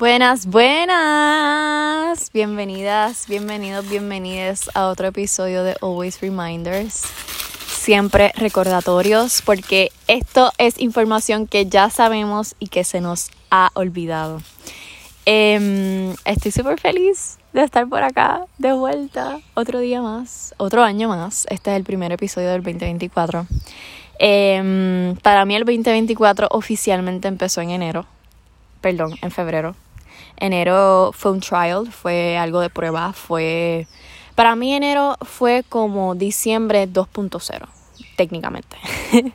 Buenas, buenas. Bienvenidas, bienvenidos, bienvenidas a otro episodio de Always Reminders. Siempre recordatorios porque esto es información que ya sabemos y que se nos ha olvidado. Em, estoy súper feliz de estar por acá, de vuelta, otro día más, otro año más. Este es el primer episodio del 2024. Em, para mí el 2024 oficialmente empezó en enero, perdón, en febrero. Enero fue un trial, fue algo de prueba, fue... Para mí enero fue como diciembre 2.0, técnicamente.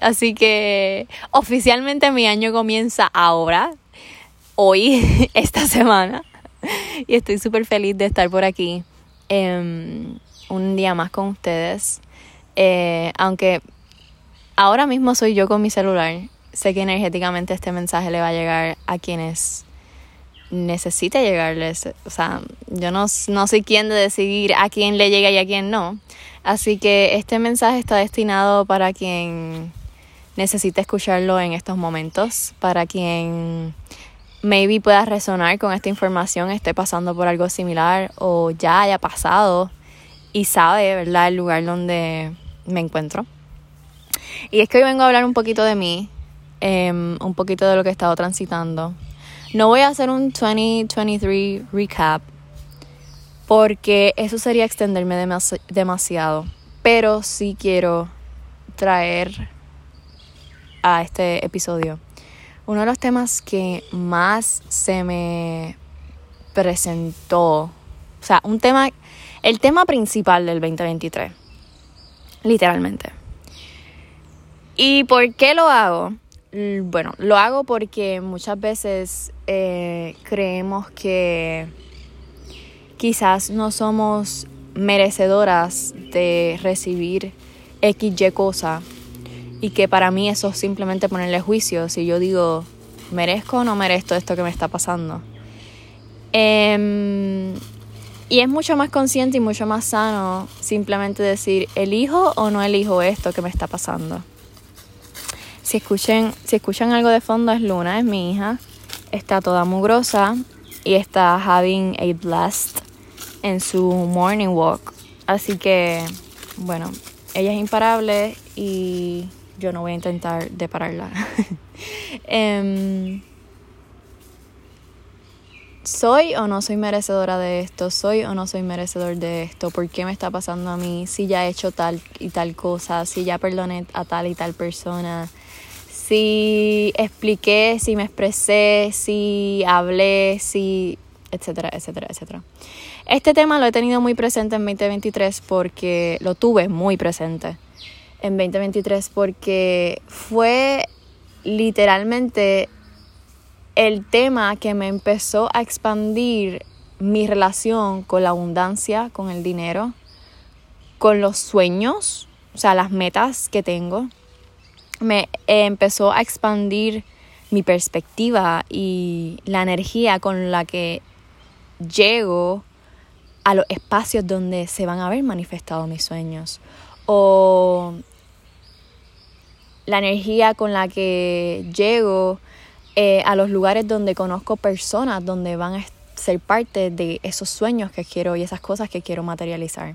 Así que oficialmente mi año comienza ahora, hoy, esta semana. Y estoy súper feliz de estar por aquí em, un día más con ustedes. Eh, aunque ahora mismo soy yo con mi celular, sé que energéticamente este mensaje le va a llegar a quienes necesite llegarles. O sea, yo no, no soy quien de decidir a quién le llega y a quién no. Así que este mensaje está destinado para quien necesite escucharlo en estos momentos, para quien maybe pueda resonar con esta información, esté pasando por algo similar o ya haya pasado y sabe, ¿verdad?, el lugar donde me encuentro. Y es que hoy vengo a hablar un poquito de mí, em, un poquito de lo que he estado transitando, no voy a hacer un 2023 recap porque eso sería extenderme demasiado. Pero sí quiero traer a este episodio uno de los temas que más se me presentó. O sea, un tema, el tema principal del 2023. Literalmente. ¿Y por qué lo hago? Bueno, lo hago porque muchas veces eh, creemos que quizás no somos merecedoras de recibir XY cosa y que para mí eso es simplemente ponerle juicio si yo digo merezco o no merezco esto que me está pasando. Em, y es mucho más consciente y mucho más sano simplemente decir elijo o no elijo esto que me está pasando. Si, escuchen, si escuchan algo de fondo es Luna, es mi hija. Está toda mugrosa y está having a blast en su morning walk. Así que, bueno, ella es imparable y yo no voy a intentar de pararla. Em, ¿Soy o no soy merecedora de esto? ¿Soy o no soy merecedor de esto? ¿Por qué me está pasando a mí? Si ya he hecho tal y tal cosa, si ya perdoné a tal y tal persona, si expliqué, si me expresé, si hablé, si etcétera, etcétera, etcétera. Este tema lo he tenido muy presente en 2023 porque lo tuve muy presente en 2023 porque fue literalmente el tema que me empezó a expandir mi relación con la abundancia, con el dinero, con los sueños, o sea, las metas que tengo me empezó a expandir mi perspectiva y la energía con la que llego a los espacios donde se van a ver manifestados mis sueños o la energía con la que llego eh, a los lugares donde conozco personas donde van a ser parte de esos sueños que quiero y esas cosas que quiero materializar.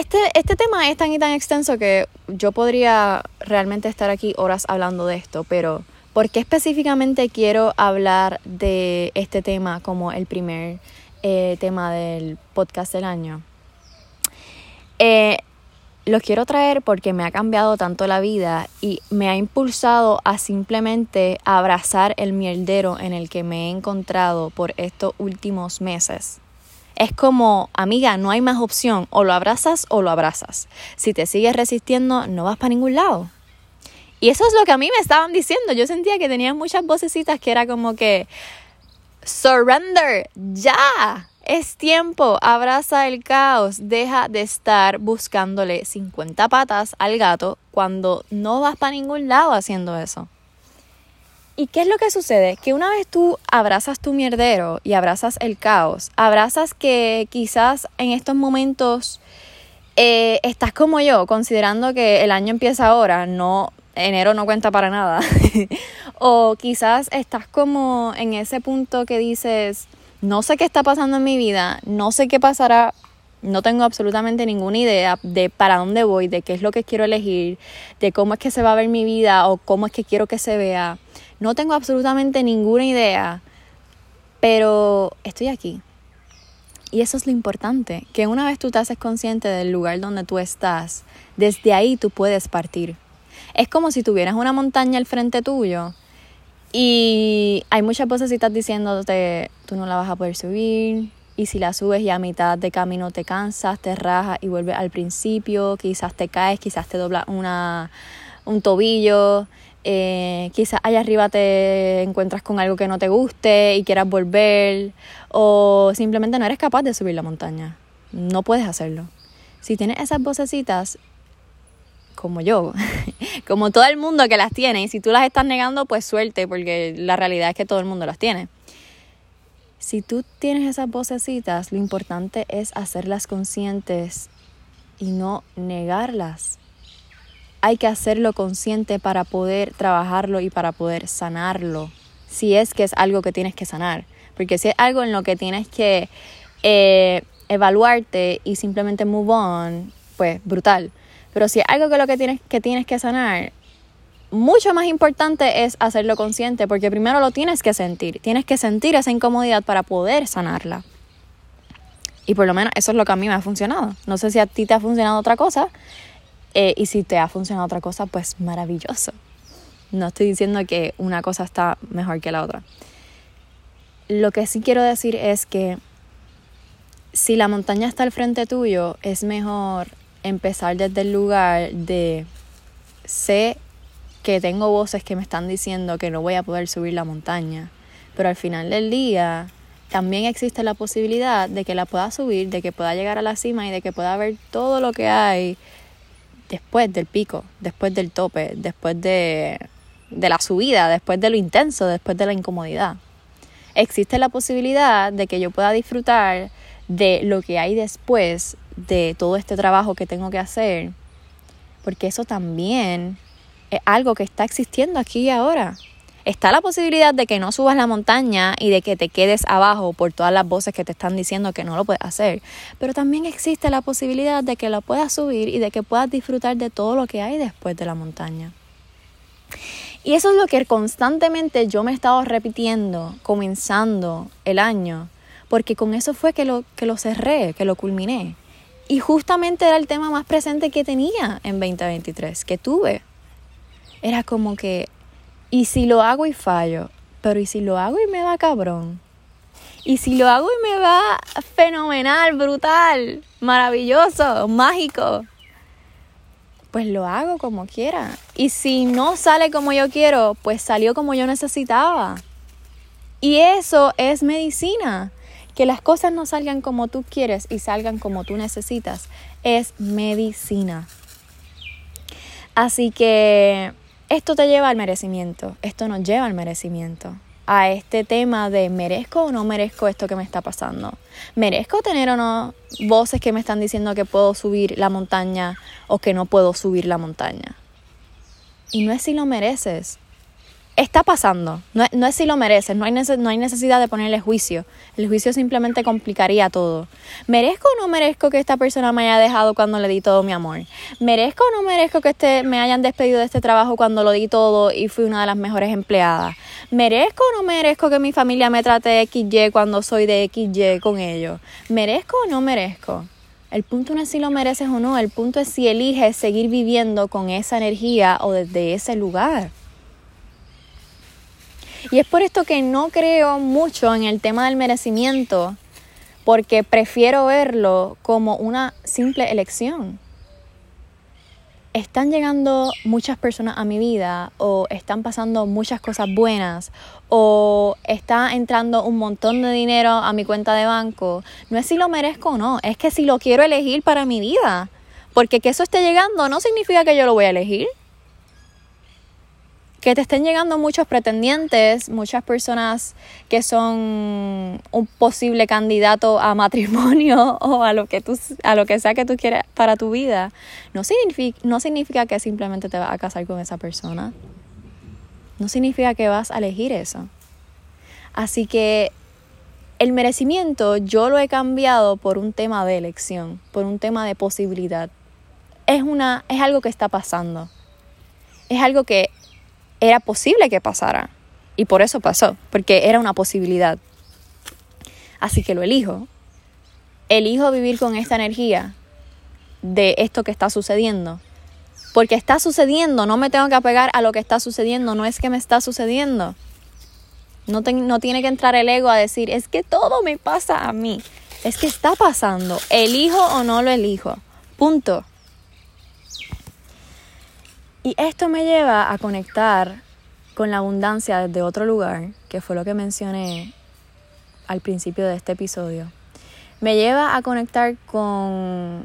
Este, este tema es tan y tan extenso que yo podría realmente estar aquí horas hablando de esto, pero ¿por qué específicamente quiero hablar de este tema como el primer eh, tema del podcast del año? Eh, lo quiero traer porque me ha cambiado tanto la vida y me ha impulsado a simplemente abrazar el mierdero en el que me he encontrado por estos últimos meses es como, amiga, no hay más opción, o lo abrazas o lo abrazas. Si te sigues resistiendo, no vas para ningún lado. Y eso es lo que a mí me estaban diciendo. Yo sentía que tenía muchas vocecitas que era como que, surrender, ya, es tiempo, abraza el caos, deja de estar buscándole 50 patas al gato cuando no vas para ningún lado haciendo eso. ¿Y qué es lo que sucede? Que una vez tú abrazas tu mierdero y abrazas el caos, abrazas que quizás en estos momentos eh, estás como yo, considerando que el año empieza ahora, no enero no cuenta para nada. o quizás estás como en ese punto que dices, no sé qué está pasando en mi vida, no sé qué pasará, no tengo absolutamente ninguna idea de para dónde voy, de qué es lo que quiero elegir, de cómo es que se va a ver mi vida o cómo es que quiero que se vea. No tengo absolutamente ninguna idea, pero estoy aquí. Y eso es lo importante, que una vez tú te haces consciente del lugar donde tú estás, desde ahí tú puedes partir. Es como si tuvieras una montaña al frente tuyo y hay muchas vocecitas diciéndote, tú no la vas a poder subir, y si la subes y a mitad de camino te cansas, te rajas y vuelves al principio, quizás te caes, quizás te dobla una, un tobillo, eh, quizás allá arriba te encuentras con algo que no te guste y quieras volver, o simplemente no eres capaz de subir la montaña, no puedes hacerlo. Si tienes esas vocecitas, como yo, como todo el mundo que las tiene, y si tú las estás negando, pues suerte, porque la realidad es que todo el mundo las tiene. Si tú tienes esas vocecitas, lo importante es hacerlas conscientes y no negarlas. Hay que hacerlo consciente para poder trabajarlo y para poder sanarlo, si es que es algo que tienes que sanar. Porque si es algo en lo que tienes que eh, evaluarte y simplemente move on, pues brutal. Pero si es algo que lo que tienes que, tienes que sanar, mucho más importante es hacerlo consciente, porque primero lo tienes que sentir. Tienes que sentir esa incomodidad para poder sanarla. Y por lo menos eso es lo que a mí me ha funcionado. No sé si a ti te ha funcionado otra cosa. Eh, y si te ha funcionado otra cosa, pues maravilloso. No estoy diciendo que una cosa está mejor que la otra. Lo que sí quiero decir es que si la montaña está al frente tuyo, es mejor empezar desde el lugar de sé que tengo voces que me están diciendo que no voy a poder subir la montaña, pero al final del día también existe la posibilidad de que la pueda subir, de que pueda llegar a la cima y de que pueda ver todo lo que hay después del pico, después del tope, después de, de la subida, después de lo intenso, después de la incomodidad. Existe la posibilidad de que yo pueda disfrutar de lo que hay después de todo este trabajo que tengo que hacer, porque eso también es algo que está existiendo aquí y ahora. Está la posibilidad de que no subas la montaña y de que te quedes abajo por todas las voces que te están diciendo que no lo puedes hacer. Pero también existe la posibilidad de que lo puedas subir y de que puedas disfrutar de todo lo que hay después de la montaña. Y eso es lo que constantemente yo me he estado repitiendo, comenzando el año, porque con eso fue que lo, que lo cerré, que lo culminé. Y justamente era el tema más presente que tenía en 2023, que tuve era como que, ¿y si lo hago y fallo? Pero ¿y si lo hago y me va cabrón? ¿Y si lo hago y me va fenomenal, brutal, maravilloso, mágico? Pues lo hago como quiera. Y si no sale como yo quiero, pues salió como yo necesitaba. Y eso es medicina. Que las cosas no salgan como tú quieres y salgan como tú necesitas es medicina. Así que esto te lleva al merecimiento, esto nos lleva al merecimiento, a este tema de merezco o no merezco esto que me está pasando. ¿Merezco tener o no voces que me están diciendo que puedo subir la montaña o que no puedo subir la montaña? Y no es si lo mereces, está pasando. No, no, es si lo mereces, no hay, no hay necesidad de ponerle juicio. El juicio simplemente complicaría todo. ¿Merezco o no merezco que esta persona me haya dejado cuando le di todo mi amor? ¿Merezco o no merezco que este, me hayan despedido de este trabajo cuando lo di todo y fui una de las mejores empleadas? ¿Merezco o no merezco que mi familia me trate XY cuando soy de XY con ellos? ¿Merezco o no merezco? El punto no es si lo mereces o no, el punto es si eliges seguir viviendo con esa energía o desde ese lugar. Y es por esto que no creo mucho en el tema del merecimiento, porque prefiero verlo como una simple elección. Están llegando muchas personas a mi vida o están pasando muchas cosas buenas o está entrando un montón de dinero a mi cuenta de banco. No es si lo merezco o no, es que si lo quiero elegir para mi vida. Porque que eso esté llegando no significa que yo lo voy a elegir. Que te estén llegando muchos pretendientes, muchas personas que son un posible candidato a matrimonio o a lo que tú, a lo que sea que tú quieras para tu vida, no significa, que simplemente te vas a casar con esa persona. No significa que vas a elegir eso. Así que el merecimiento yo lo he cambiado por un tema de elección, por un tema de posibilidad. Es una es algo que está pasando. Es algo que era posible que pasara. Y por eso pasó, porque era una posibilidad. Así que lo elijo. Elijo vivir con esta energía de esto que está sucediendo. Porque está sucediendo, no me tengo que apegar a lo que está sucediendo, no es que me está sucediendo. No, no tiene que entrar el ego a decir, es que todo me pasa a mí. Es que está pasando, elijo o no lo elijo. Punto. Y esto me lleva a conectar con la abundancia desde otro lugar, que fue lo que mencioné al principio de este episodio. Me lleva a conectar con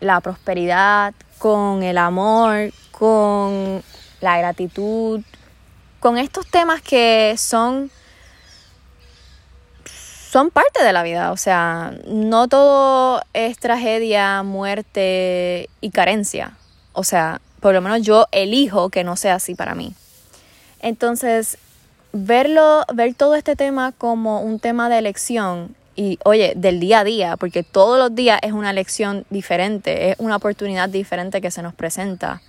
la prosperidad, con el amor, con la gratitud, con estos temas que son son parte de la vida, o sea, no todo es tragedia, muerte y carencia. O sea, por lo menos yo elijo que no sea así para mí. Entonces, verlo, ver todo este tema como un tema de elección y, oye, del día a día, porque todos los días es una elección diferente, es una oportunidad diferente que se nos presenta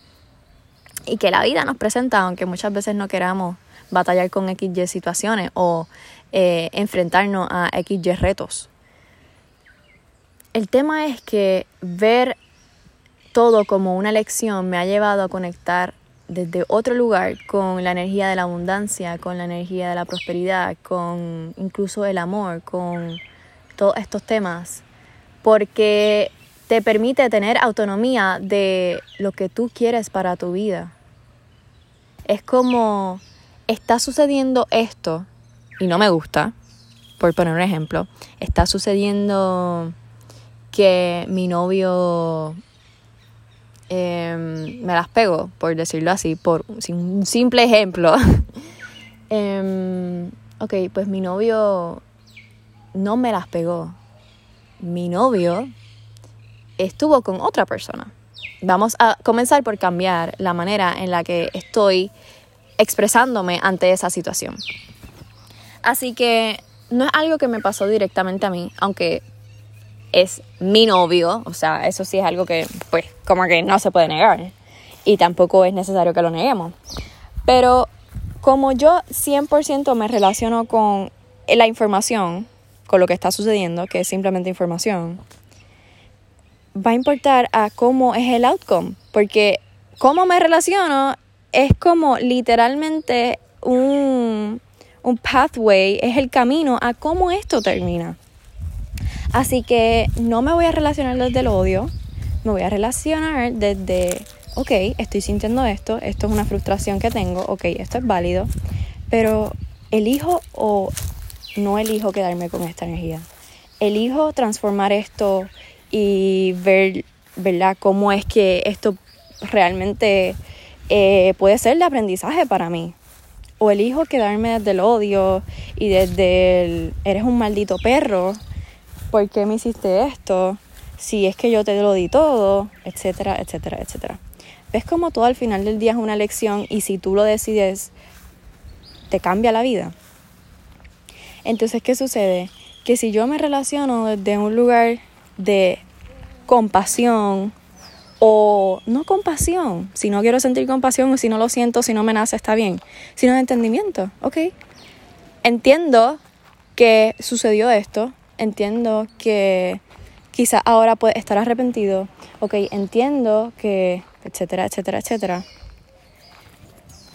y que la vida nos presenta, aunque muchas veces no queramos batallar con XY situaciones o eh, enfrentarnos a XY retos. El tema es que ver todo como una lección me ha llevado a conectar desde otro lugar con la energía de la abundancia, con la energía de la prosperidad, con incluso el amor, con todos estos temas, porque te permite tener autonomía de lo que tú quieres para tu vida. Es como está sucediendo esto y no me gusta, por poner un ejemplo, está sucediendo que mi novio Em, me las pego, por decirlo así, por un simple ejemplo. Em, ok, pues mi novio no me las pegó. Mi novio estuvo con otra persona. Vamos a comenzar por cambiar la manera en la que estoy expresándome ante esa situación. Así que no es algo que me pasó directamente a mí, aunque es mi novio, o sea, eso sí es algo que, pues, como que no se puede negar. Y tampoco es necesario que lo neguemos. Pero como yo 100% me relaciono con la información, con lo que está sucediendo, que es simplemente información, va a importar a cómo es el outcome. Porque cómo me relaciono es como literalmente un, un pathway, es el camino a cómo esto termina. Así que no me voy a relacionar desde el odio, me voy a relacionar desde, ok, estoy sintiendo esto, esto es una frustración que tengo, ok, esto es válido, pero elijo o no elijo quedarme con esta energía. Elijo transformar esto y ver, ¿verdad?, cómo es que esto realmente eh, puede ser de aprendizaje para mí. O elijo quedarme desde el odio y desde el eres un maldito perro ¿por qué me hiciste esto? Si es que yo te lo di todo, etcétera, etcétera, etcétera. ¿Ves como todo al final del día es una lección y si tú lo decides, te cambia la vida? Entonces, ¿qué sucede? Que si yo me relaciono desde un lugar de compasión, o no compasión, si no quiero sentir compasión o si no lo siento, si no me nace, está bien, sino de entendimiento, ok. Entiendo que sucedió esto, entiendo que quizás ahora puede estar arrepentido, ok, entiendo que, etcétera, etcétera, etcétera.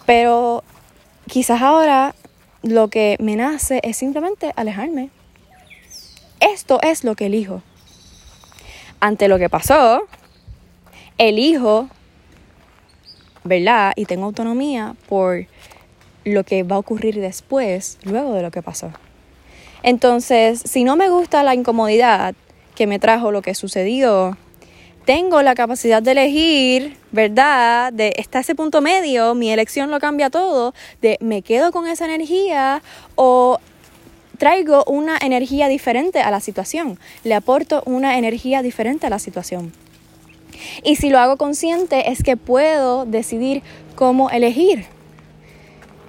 Pero quizás ahora lo que me nace es simplemente alejarme. Esto es lo que elijo. Ante lo que pasó, elijo, ¿verdad? Y tengo autonomía por lo que va a ocurrir después, luego de lo que pasó. Entonces, si no me gusta la incomodidad que me trajo lo que sucedió, tengo la capacidad de elegir, ¿verdad? De está ese punto medio, mi elección lo cambia todo, de me quedo con esa energía o traigo una energía diferente a la situación, le aporto una energía diferente a la situación. Y si lo hago consciente es que puedo decidir cómo elegir.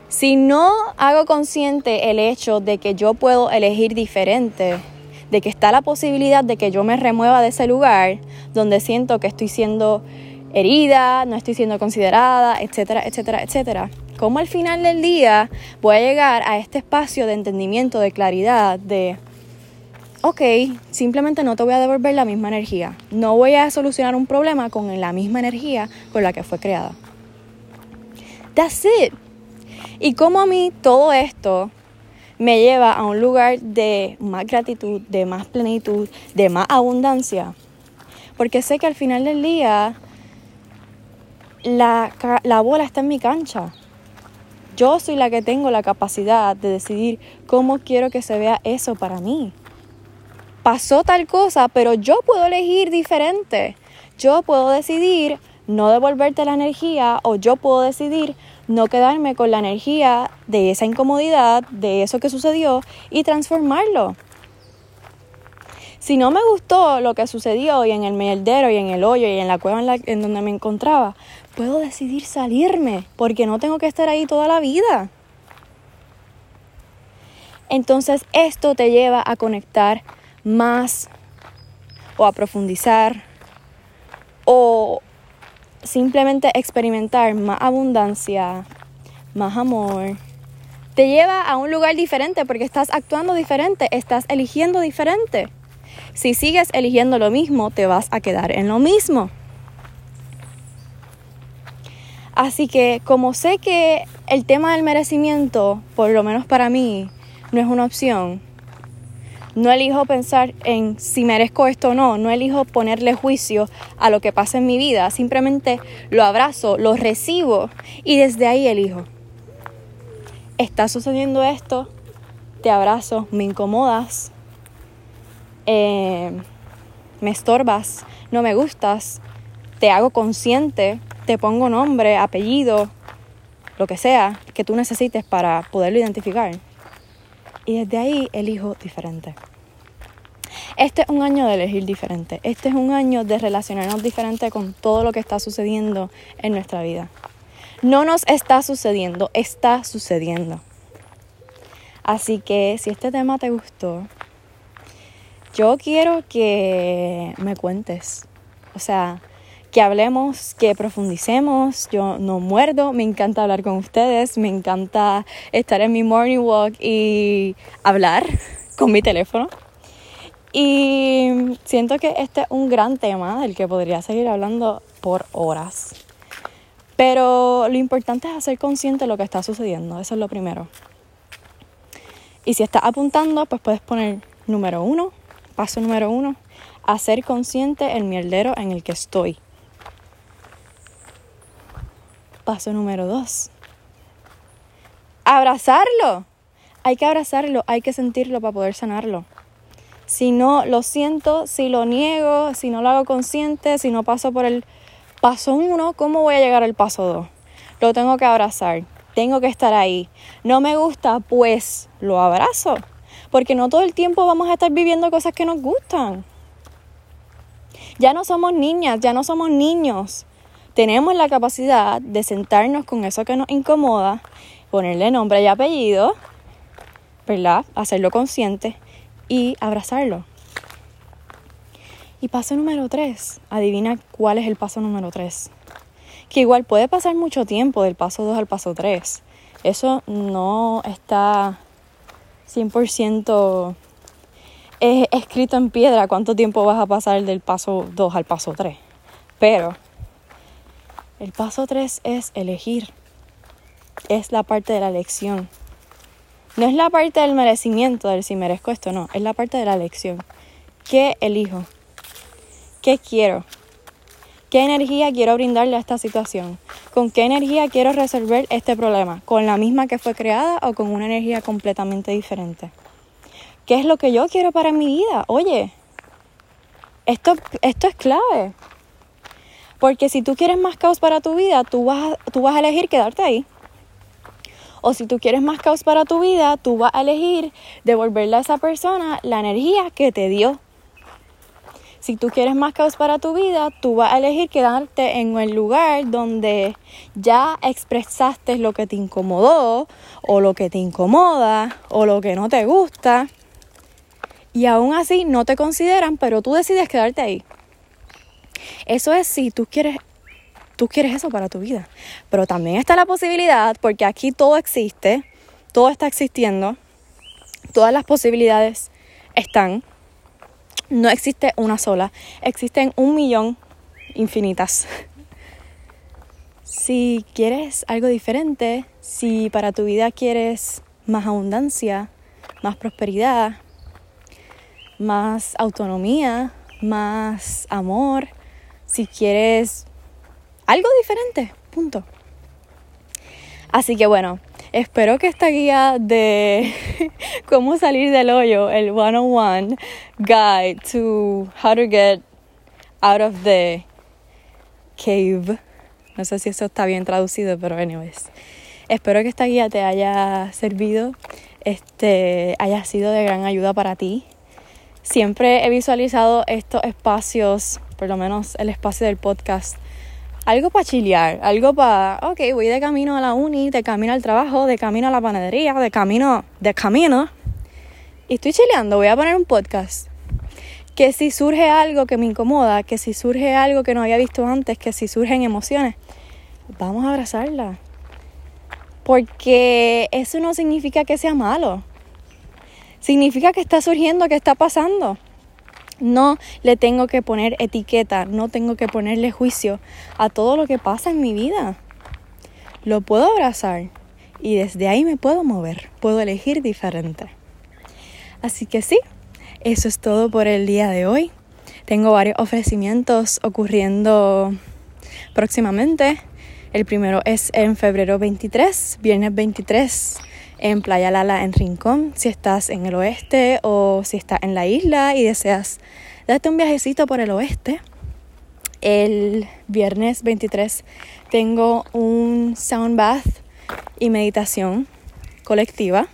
Si no hago consciente el hecho de que yo puedo elegir diferente, de que está la posibilidad de que yo me remueva de ese lugar donde siento que estoy siendo herida, no estoy siendo considerada, etcétera, etcétera, etcétera. ¿Cómo al final del día voy a llegar a este espacio de entendimiento, de claridad, de, ok, simplemente no te voy a devolver la misma energía, no voy a solucionar un problema con la misma energía con la que fue creada. That's it. Y como a mí todo esto me lleva a un lugar de más gratitud, de más plenitud, de más abundancia. Porque sé que al final del día la, la, bola está en mi cancha. Yo soy la que tengo la capacidad de decidir cómo quiero que se vea eso para mí. Pasó tal cosa, pero yo puedo elegir diferente. Yo puedo decidir no devolverte la energía o yo puedo decidir no quedarme con la energía de esa incomodidad, de eso que sucedió y transformarlo. Si no me gustó lo que sucedió y en el mierdero y en el hoyo y en la cueva en, en donde me encontraba, puedo decidir salirme porque no tengo que estar ahí toda la vida. Entonces esto te lleva a conectar más o a profundizar o simplemente experimentar más abundancia, más amor, te lleva a un lugar diferente porque estás actuando diferente, estás eligiendo diferente. Si sigues eligiendo lo mismo, te vas a quedar en lo mismo. Así que como sé que el tema del merecimiento, por lo menos para mí, no es una opción, no elijo pensar en si merezco esto o no, no elijo ponerle juicio a lo que pasa en mi vida, simplemente lo abrazo, lo recibo y desde ahí elijo. Está sucediendo esto, te abrazo, me incomodas, eh, me estorbas, no me gustas, te hago consciente, te pongo nombre, apellido, lo que sea que tú necesites para poderlo identificar. Y desde ahí elijo diferente. Este es un año de elegir diferente. Este es un año de relacionarnos diferente con todo lo que está sucediendo en nuestra vida. No nos está sucediendo, está sucediendo. Así que si este tema te gustó, yo quiero que me cuentes. O sea, que hablemos, que profundicemos. Yo no muerdo, me encanta hablar con ustedes, me encanta estar en mi morning walk y hablar con mi teléfono. Y siento que este es un gran tema del que podría seguir hablando por horas. Pero lo importante es hacer consciente de lo que está sucediendo, eso es lo primero. Y si estás apuntando, pues puedes poner número uno, paso número uno, hacer consciente el mierdero en el que estoy. Paso número dos. Abrazarlo. Hay que abrazarlo, hay que sentirlo para poder sanarlo. Si no lo siento, si lo niego, si no lo hago consciente, si no paso por el paso uno, ¿cómo voy a llegar al paso dos? Lo tengo que abrazar, tengo que estar ahí. No me gusta, pues lo abrazo. Porque no todo el tiempo vamos a estar viviendo cosas que nos gustan. Ya no somos niñas, ya no somos niños tenemos la capacidad de sentarnos con eso que nos incomoda, ponerle nombre y apellido, ¿verdad? Hacerlo consciente y abrazarlo. Y paso número tres, adivina cuál es el paso número tres. Que igual puede pasar mucho tiempo del paso 2 al paso 3. Eso no está 100% escrito en piedra cuánto tiempo vas a pasar del paso 2 al paso 3. Pero el paso 3 es elegir. Es la parte de la elección. No es la parte del merecimiento, del si merezco esto, no. Es la parte de la elección. ¿Qué elijo? ¿Qué quiero? ¿Qué energía quiero brindarle a esta situación? ¿Con qué energía quiero resolver este problema? ¿Con la misma que fue creada o con una energía completamente diferente? ¿Qué es lo que yo quiero para mi vida? Oye, esto, esto es clave. Porque si tú quieres más caos para tu vida, tú vas, tú vas a elegir quedarte ahí. O si tú quieres más caos para tu vida, tú vas a elegir devolverle a esa persona la energía que te dio. Si tú quieres más caos para tu vida, tú vas a elegir quedarte en el lugar donde ya expresaste lo que te incomodó o lo que te incomoda o lo que no te gusta. Y aún así no te consideran, pero tú decides quedarte ahí. Eso es si tú quieres tú quieres eso para tu vida. Pero también está la posibilidad, porque aquí todo existe, todo está existiendo, todas las posibilidades están. No existe una sola, existen un millón infinitas. Si quieres algo diferente, si para tu vida quieres más abundancia, más prosperidad, más autonomía, más amor, si quieres algo diferente, punto. Así que bueno, espero que esta guía de cómo salir del hoyo, el 101 guide to how to get out of the cave. No sé si eso está bien traducido, pero anyways. Espero que esta guía te haya servido, este, haya sido de gran ayuda para ti. Siempre he visualizado estos espacios, por lo menos el espacio del podcast, algo para chilear, algo para, ok, voy de camino a la uni, de camino al trabajo, de camino a la panadería, de camino, de camino. Y estoy chileando, voy a poner un podcast. Que si surge algo que me incomoda, que si surge algo que no había visto antes, que si surgen emociones, vamos a abrazarla. Porque eso no significa que sea malo. Significa que está surgiendo, que está pasando. No le tengo que poner etiqueta, no tengo que ponerle juicio a todo lo que pasa en mi vida. Lo puedo abrazar y desde ahí me puedo mover, puedo elegir diferente. Así que sí, eso es todo por el día de hoy. Tengo varios ofrecimientos ocurriendo próximamente. El primero es en febrero 23, viernes 23 en Playa Lala en Rincón, si estás en el oeste o si estás en la isla y deseas darte un viajecito por el oeste. El viernes 23 tengo un sound bath y meditación colectiva.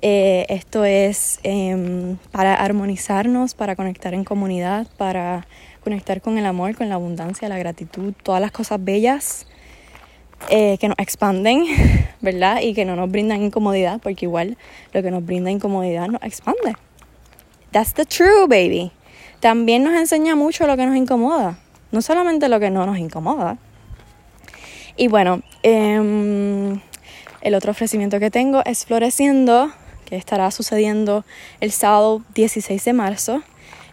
Eh, esto es em, para armonizarnos, para conectar en comunidad, para conectar con el amor, con la abundancia, la gratitud, todas las cosas bellas eh, que nos expanden, ¿verdad? Y que no nos brindan incomodidad, porque igual lo que nos brinda incomodidad nos expande. That's the true, baby. También nos enseña mucho lo que nos incomoda, no solamente lo que no nos incomoda. Y bueno, em, el otro ofrecimiento que tengo es Floreciendo, que estará sucediendo el sábado 16 de marzo.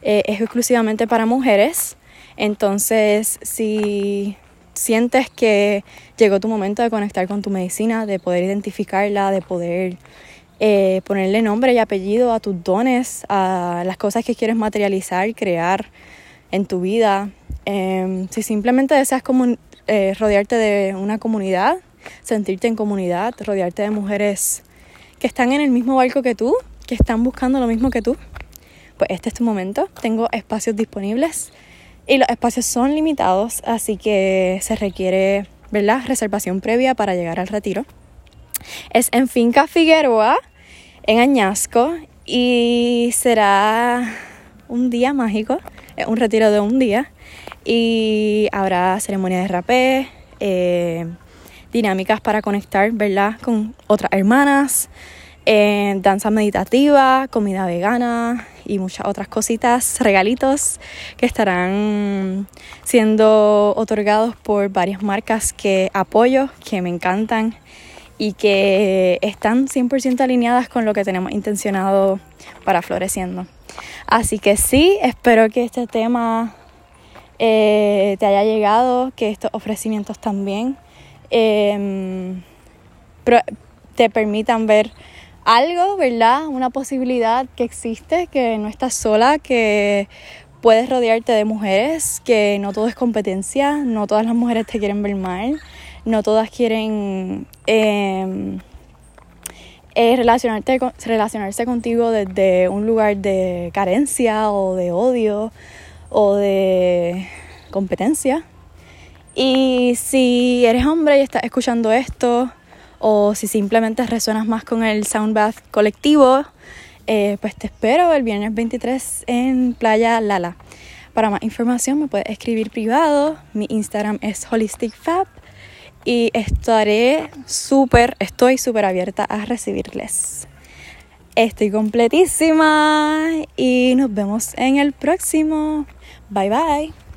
Eh, es exclusivamente para mujeres. Entonces, si sientes que llegó tu momento de conectar con tu medicina, de poder identificarla, de poder eh, ponerle nombre y apellido a tus dones, a las cosas que quieres materializar, crear en tu vida. Em, si simplemente deseas eh, rodearte de una comunidad, sentirte en comunidad, rodearte de mujeres que están en el mismo barco que tú, que están buscando lo mismo que tú, pues este es tu momento. Tengo espacios disponibles y los espacios son limitados, así que se requiere ¿verdad? reservación previa para llegar al retiro. Es en Finca Figueroa, en Añasco, y será un día mágico, un retiro de un día, y habrá ceremonia de rapé, eh, dinámicas para conectar ¿verdad? con otras hermanas, eh, danza meditativa, comida vegana, y muchas otras cositas, regalitos que estarán siendo otorgados por varias marcas que apoyo, que me encantan y que están 100% alineadas con lo que tenemos intencionado para Floreciendo. Así que sí, espero que este tema eh, te haya llegado, que estos ofrecimientos también em, te permitan ver algo, ¿verdad? Una posibilidad que existe, que no estás sola, que puedes rodearte de mujeres, que no todo es competencia, no todas las mujeres te quieren ver mal, no todas quieren em, eh, relacionarte, relacionarse contigo desde un lugar de carencia o de odio o de competencia. Y si eres hombre y estás escuchando esto, o si simplemente resuenas más con el Soundbath colectivo, eh, pues te espero el viernes 23 en Playa Lala. Para más información me puedes escribir privado. Mi Instagram es holisticfab y estaré súper, estoy súper abierta a recibirles. Estoy completísima y nos vemos en el próximo. Bye bye.